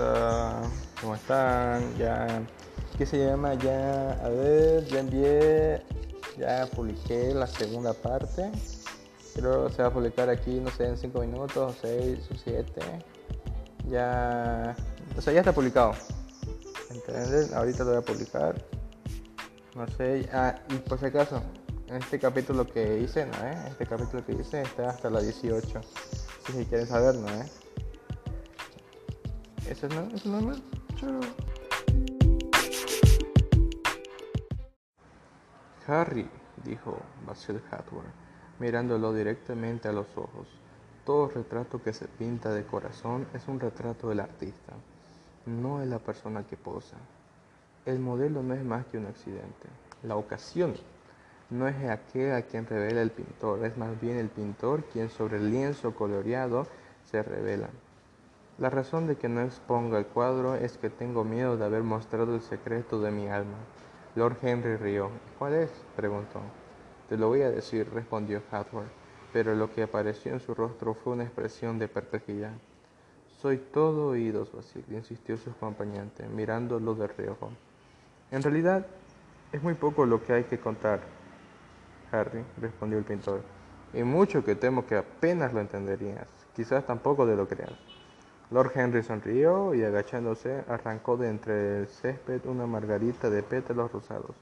Hola, ¿cómo están? Ya, ¿qué se llama? Ya, a ver, ya envié, ya publiqué la segunda parte. Creo que se va a publicar aquí, no sé, en 5 minutos, 6 o 7. Ya, o sea, ya está publicado. ¿Entienden? Ahorita lo voy a publicar. No sé, ah, y por si acaso, en este capítulo que hice, ¿no? Eh? Este capítulo que hice está hasta la 18. Si quieren saber, ¿no? Eh? Es. Harry, dijo Basil Hallward, mirándolo directamente a los ojos. Todo retrato que se pinta de corazón es un retrato del artista, no es la persona que posa. El modelo no es más que un accidente. La ocasión no es aquel a quien revela el pintor, es más bien el pintor quien sobre el lienzo coloreado se revela. La razón de que no exponga el cuadro es que tengo miedo de haber mostrado el secreto de mi alma. Lord Henry rió. ¿Cuál es? preguntó. Te lo voy a decir, respondió Hathor, pero lo que apareció en su rostro fue una expresión de perplejidad. Soy todo oídos, Basil, insistió su acompañante, mirándolo de reojo. En realidad, es muy poco lo que hay que contar, Harry, respondió el pintor, y mucho que temo que apenas lo entenderías. Quizás tampoco de lo creas. Lord Henry sonrió y agachándose arrancó de entre el césped una margarita de pétalos rosados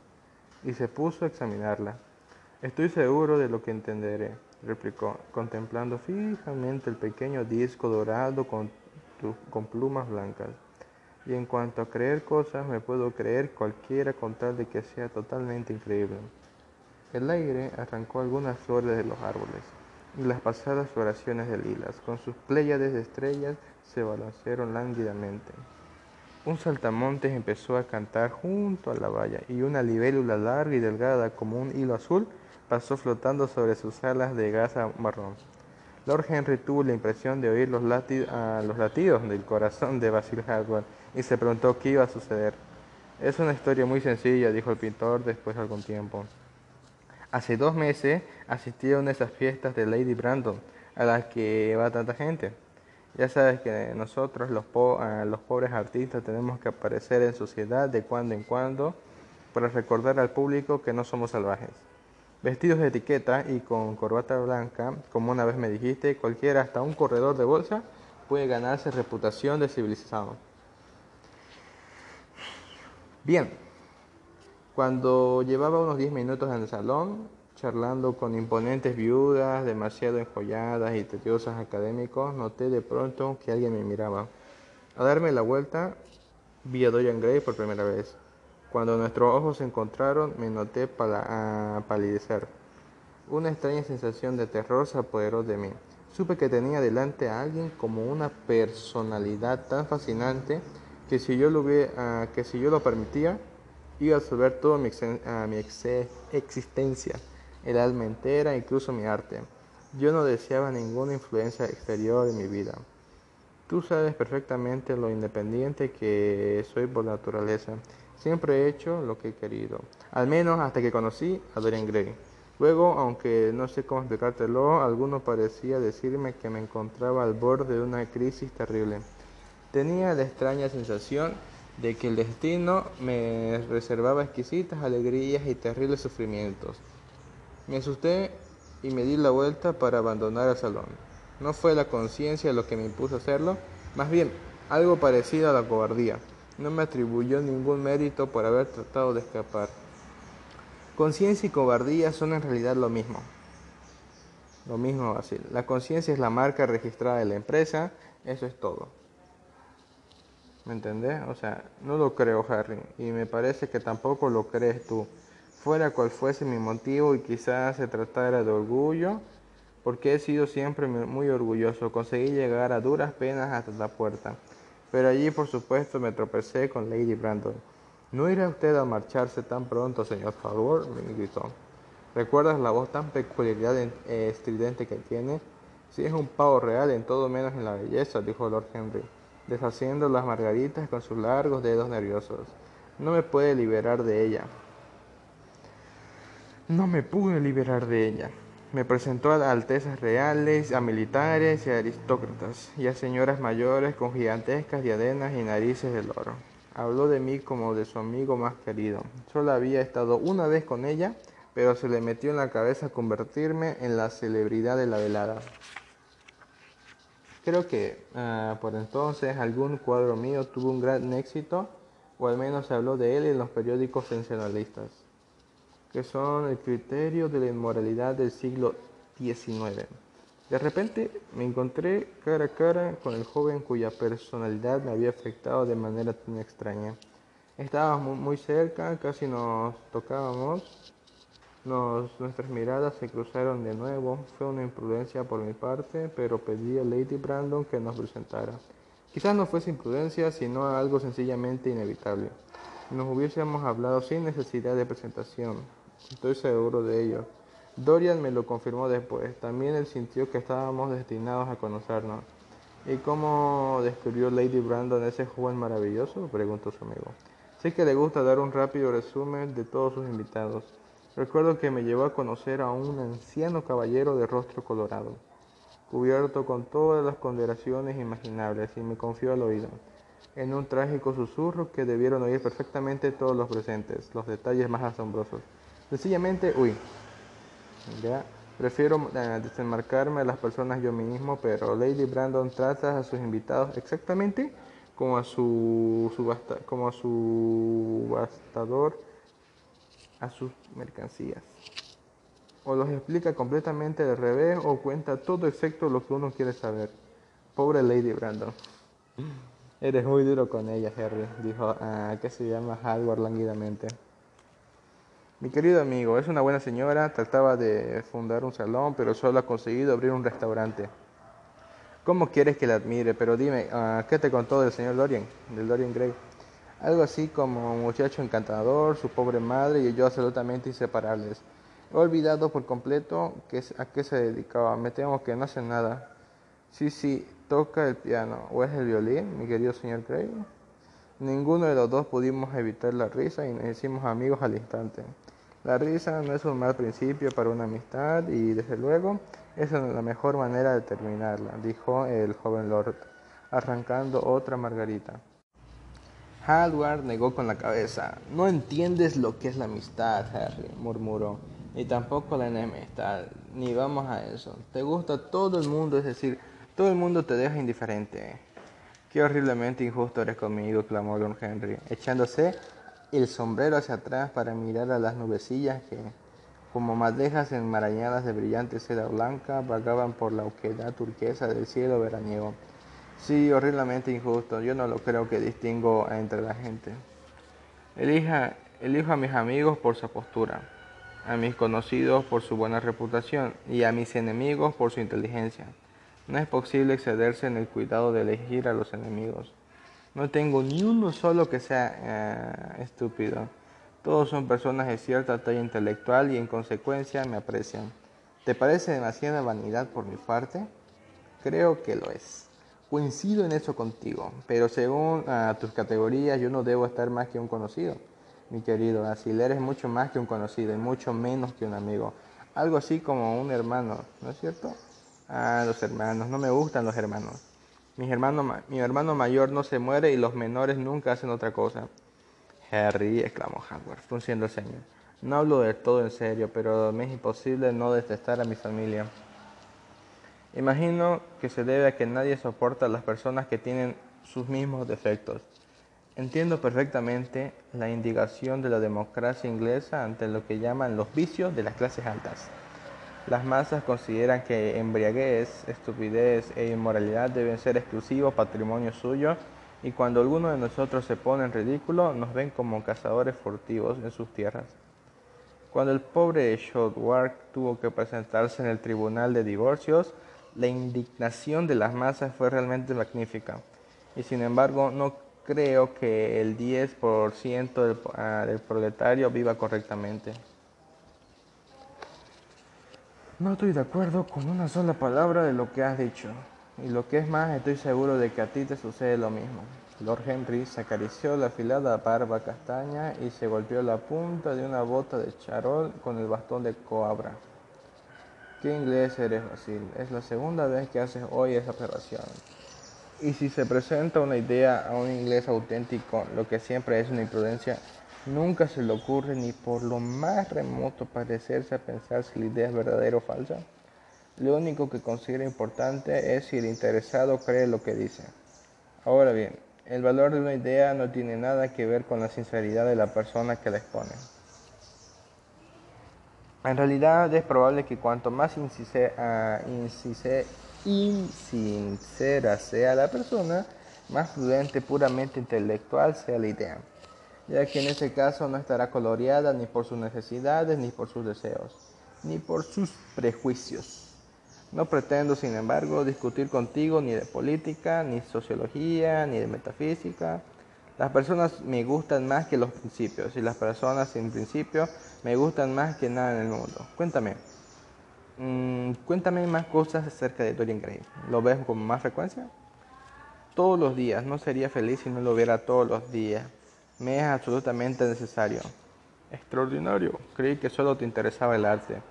y se puso a examinarla. Estoy seguro de lo que entenderé, replicó, contemplando fijamente el pequeño disco dorado con, con plumas blancas. Y en cuanto a creer cosas, me puedo creer cualquiera con tal de que sea totalmente increíble. El aire arrancó algunas flores de los árboles y las pasadas oraciones de lilas, con sus pléyades de estrellas, se balancearon lánguidamente. Un saltamontes empezó a cantar junto a la valla y una libélula larga y delgada como un hilo azul pasó flotando sobre sus alas de gasa marrón. Lord Henry tuvo la impresión de oír los, latidos del corazón de Basil Hallward y se preguntó qué iba a suceder. Es una historia muy sencilla, dijo el pintor después de algún tiempo. Hace dos meses asistí a una de esas fiestas de Lady Brandon a las que va tanta gente. Ya sabes que nosotros los, los pobres artistas tenemos que aparecer en sociedad de cuando en cuando para recordar al público que no somos salvajes. Vestidos de etiqueta y con corbata blanca, como una vez me dijiste, cualquiera, hasta un corredor de bolsa, puede ganarse reputación de civilizado. Bien, cuando llevaba unos 10 minutos en el salón, charlando con imponentes viudas, demasiado enjolladas y tediosos académicos, noté de pronto que alguien me miraba. A darme la vuelta, vi a Dorian Gray por primera vez. Cuando nuestros ojos se encontraron, me noté para palidecer. Una extraña sensación de terror se apoderó de mí. Supe que tenía delante a alguien como una personalidad tan fascinante que si yo lo, hubiera, que si yo lo permitía, a absorber toda mi, mi existencia, el alma entera, incluso mi arte. Yo no deseaba ninguna influencia exterior en mi vida. Tú sabes perfectamente lo independiente que soy por naturaleza. Siempre he hecho lo que he querido, al menos hasta que conocí a Dorian Gray. Luego, aunque no sé cómo explicártelo, alguno parecía decirme que me encontraba al borde de una crisis terrible. Tenía la extraña sensación de que el destino me reservaba exquisitas alegrías y terribles sufrimientos. Me asusté y me di la vuelta para abandonar el salón. No fue la conciencia lo que me impuso a hacerlo, más bien algo parecido a la cobardía. No me atribuyó ningún mérito por haber tratado de escapar. Conciencia y cobardía son en realidad lo mismo. Lo mismo así. La conciencia es la marca registrada de la empresa, eso es todo. ¿Me entendés? O sea, no lo creo, Harry, y me parece que tampoco lo crees tú. Fuera cual fuese mi motivo y quizás se tratara de orgullo, porque he sido siempre muy orgulloso, conseguí llegar a duras penas hasta la puerta. Pero allí, por supuesto, me tropecé con Lady Brandon. ¿No irá usted a marcharse tan pronto, señor Howard? me gritó. ¿Recuerdas la voz tan peculiar eh, estridente que tiene? Si es un pavo real en todo menos en la belleza, dijo Lord Henry deshaciendo las margaritas con sus largos dedos nerviosos. No me puede liberar de ella. No me pude liberar de ella. Me presentó a altezas reales, a militares y a aristócratas, y a señoras mayores con gigantescas diadenas y narices de oro. Habló de mí como de su amigo más querido. Solo había estado una vez con ella, pero se le metió en la cabeza convertirme en la celebridad de la velada. Creo que uh, por entonces algún cuadro mío tuvo un gran éxito, o al menos se habló de él en los periódicos sensacionalistas que son el criterio de la inmoralidad del siglo XIX. De repente me encontré cara a cara con el joven cuya personalidad me había afectado de manera tan extraña. Estábamos muy cerca, casi nos tocábamos, nuestras miradas se cruzaron de nuevo. Fue una imprudencia por mi parte, pero pedí a Lady Brandon que nos presentara. Quizás no fuese imprudencia, sino algo sencillamente inevitable. Nos hubiésemos hablado sin necesidad de presentación. Estoy seguro de ello. Dorian me lo confirmó después. También él sintió que estábamos destinados a conocernos. ¿Y cómo describió Lady Brandon ese joven maravilloso? preguntó su amigo. Sé que le gusta dar un rápido resumen de todos sus invitados. Recuerdo que me llevó a conocer a un anciano caballero de rostro colorado, cubierto con todas las consideraciones imaginables, y me confió al oído, en un trágico susurro que debieron oír perfectamente todos los presentes, los detalles más asombrosos. Sencillamente, uy, ya, prefiero eh, desenmarcarme a las personas yo mismo, pero Lady Brandon trata a sus invitados exactamente como a su, como a su bastador a sus mercancías. O los explica completamente al revés o cuenta todo excepto lo que uno quiere saber. Pobre Lady Brandon. Eres muy duro con ella, Harry, dijo, ah, que se llama Howard lánguidamente. Mi querido amigo, es una buena señora, trataba de fundar un salón, pero solo ha conseguido abrir un restaurante. ¿Cómo quieres que la admire? Pero dime, ah, ¿qué te contó del señor Dorian, del Dorian Gray? Algo así como un muchacho encantador, su pobre madre y yo absolutamente inseparables. He olvidado por completo que, a qué se dedicaba. Me temo que no hace nada. Sí, sí, toca el piano. ¿O es el violín, mi querido señor Gray? Ninguno de los dos pudimos evitar la risa y nos hicimos amigos al instante. La risa no es un mal principio para una amistad y desde luego es la mejor manera de terminarla, dijo el joven Lord, arrancando otra margarita. Hallward negó con la cabeza. No entiendes lo que es la amistad, Harry, murmuró, ni tampoco la enemistad, ni vamos a eso. Te gusta todo el mundo, es decir, todo el mundo te deja indiferente. Qué horriblemente injusto eres conmigo, clamó Lord Henry, echándose el sombrero hacia atrás para mirar a las nubecillas que, como madejas enmarañadas de brillante seda blanca, vagaban por la oquedad turquesa del cielo veraniego. Sí, horriblemente injusto. Yo no lo creo que distingo entre la gente. Elija, elijo a mis amigos por su postura, a mis conocidos por su buena reputación y a mis enemigos por su inteligencia. No es posible excederse en el cuidado de elegir a los enemigos. No tengo ni uno solo que sea eh, estúpido. Todos son personas de cierta talla intelectual y en consecuencia me aprecian. ¿Te parece demasiada vanidad por mi parte? Creo que lo es. Coincido en eso contigo, pero según ah, tus categorías yo no debo estar más que un conocido, mi querido. Así eres mucho más que un conocido y mucho menos que un amigo. Algo así como un hermano, ¿no es cierto? Ah, los hermanos. No me gustan los hermanos. Mi hermano, mi hermano mayor no se muere y los menores nunca hacen otra cosa. Harry, exclamó Howard, frunciendo el ceño. No hablo del todo en serio, pero me es imposible no detestar a mi familia. Imagino que se debe a que nadie soporta a las personas que tienen sus mismos defectos. Entiendo perfectamente la indignación de la democracia inglesa ante lo que llaman los vicios de las clases altas. Las masas consideran que embriaguez, estupidez e inmoralidad deben ser exclusivos patrimonio suyo y cuando alguno de nosotros se pone en ridículo nos ven como cazadores furtivos en sus tierras. Cuando el pobre Shotward tuvo que presentarse en el tribunal de divorcios, la indignación de las masas fue realmente magnífica y sin embargo no creo que el 10% del, ah, del proletario viva correctamente. No estoy de acuerdo con una sola palabra de lo que has dicho. Y lo que es más, estoy seguro de que a ti te sucede lo mismo. Lord Henry se acarició la afilada barba castaña y se golpeó la punta de una bota de charol con el bastón de coabra. ¿Qué inglés eres, Basil? Es la segunda vez que haces hoy esa observación. Y si se presenta una idea a un inglés auténtico, lo que siempre es una imprudencia, nunca se le ocurre ni por lo más remoto parecerse a pensar si la idea es verdadera o falsa. Lo único que considera importante es si el interesado cree lo que dice. Ahora bien, el valor de una idea no tiene nada que ver con la sinceridad de la persona que la expone. En realidad es probable que cuanto más ah, insincera sea la persona, más prudente, puramente intelectual sea la idea, ya que en ese caso no estará coloreada ni por sus necesidades, ni por sus deseos, ni por sus prejuicios. No pretendo, sin embargo, discutir contigo ni de política, ni sociología, ni de metafísica. Las personas me gustan más que los principios y las personas sin principios me gustan más que nada en el mundo. Cuéntame, mm, cuéntame más cosas acerca de Dorian Gray. ¿Lo ves con más frecuencia? Todos los días. No sería feliz si no lo viera todos los días. Me es absolutamente necesario. Extraordinario. Creí que solo te interesaba el arte.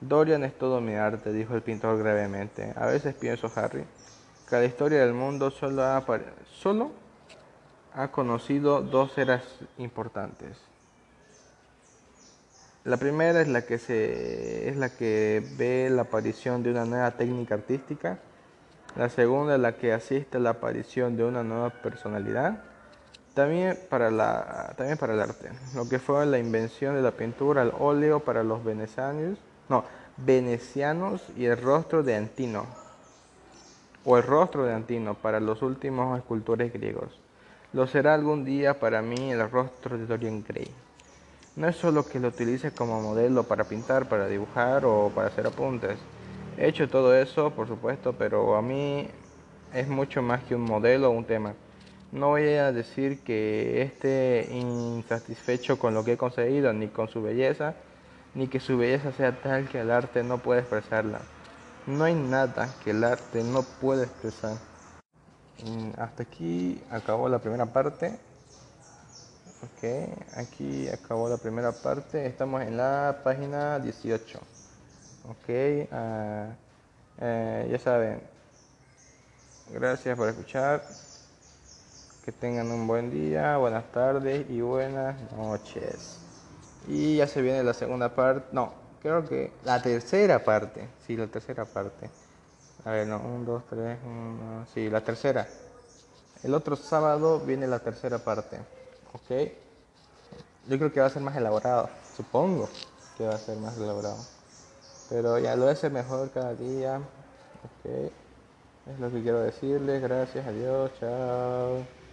Dorian es todo mi arte, dijo el pintor gravemente. A veces pienso, Harry, que la historia del mundo solo ha, solo ha conocido dos eras importantes. La primera es la que es la que ve la aparición de una nueva técnica artística. La segunda es la que asiste a la aparición de una nueva personalidad. También para, la, también para el arte, lo que fue la invención de la pintura al óleo para los venecianos no, venecianos y el rostro de Antino, o el rostro de Antino para los últimos escultores griegos. Lo será algún día para mí el rostro de Dorian Gray. No es solo que lo utilice como modelo para pintar, para dibujar o para hacer apuntes. He hecho todo eso, por supuesto, pero a mí es mucho más que un modelo o un tema. No voy a decir que esté insatisfecho con lo que he conseguido ni con su belleza, ni que su belleza sea tal que el arte no puede expresarla. No hay nada que el arte no pueda expresar. Mm, hasta aquí acabó la primera parte. Ok, aquí acabó la primera parte. Estamos en la página 18. Ok, ah, eh, ya saben. Gracias por escuchar. Que tengan un buen día, buenas tardes y buenas noches. Y ya se viene la segunda parte. No, creo que la tercera parte. Sí, la tercera parte. A ver, no, un, dos, tres, uno, sí, la tercera. El otro sábado viene la tercera parte. ¿Ok? Yo creo que va a ser más elaborado. Supongo que va a ser más elaborado. Pero ya lo hace mejor cada día. ¿Ok? Es lo que quiero decirles. Gracias, adiós, chao.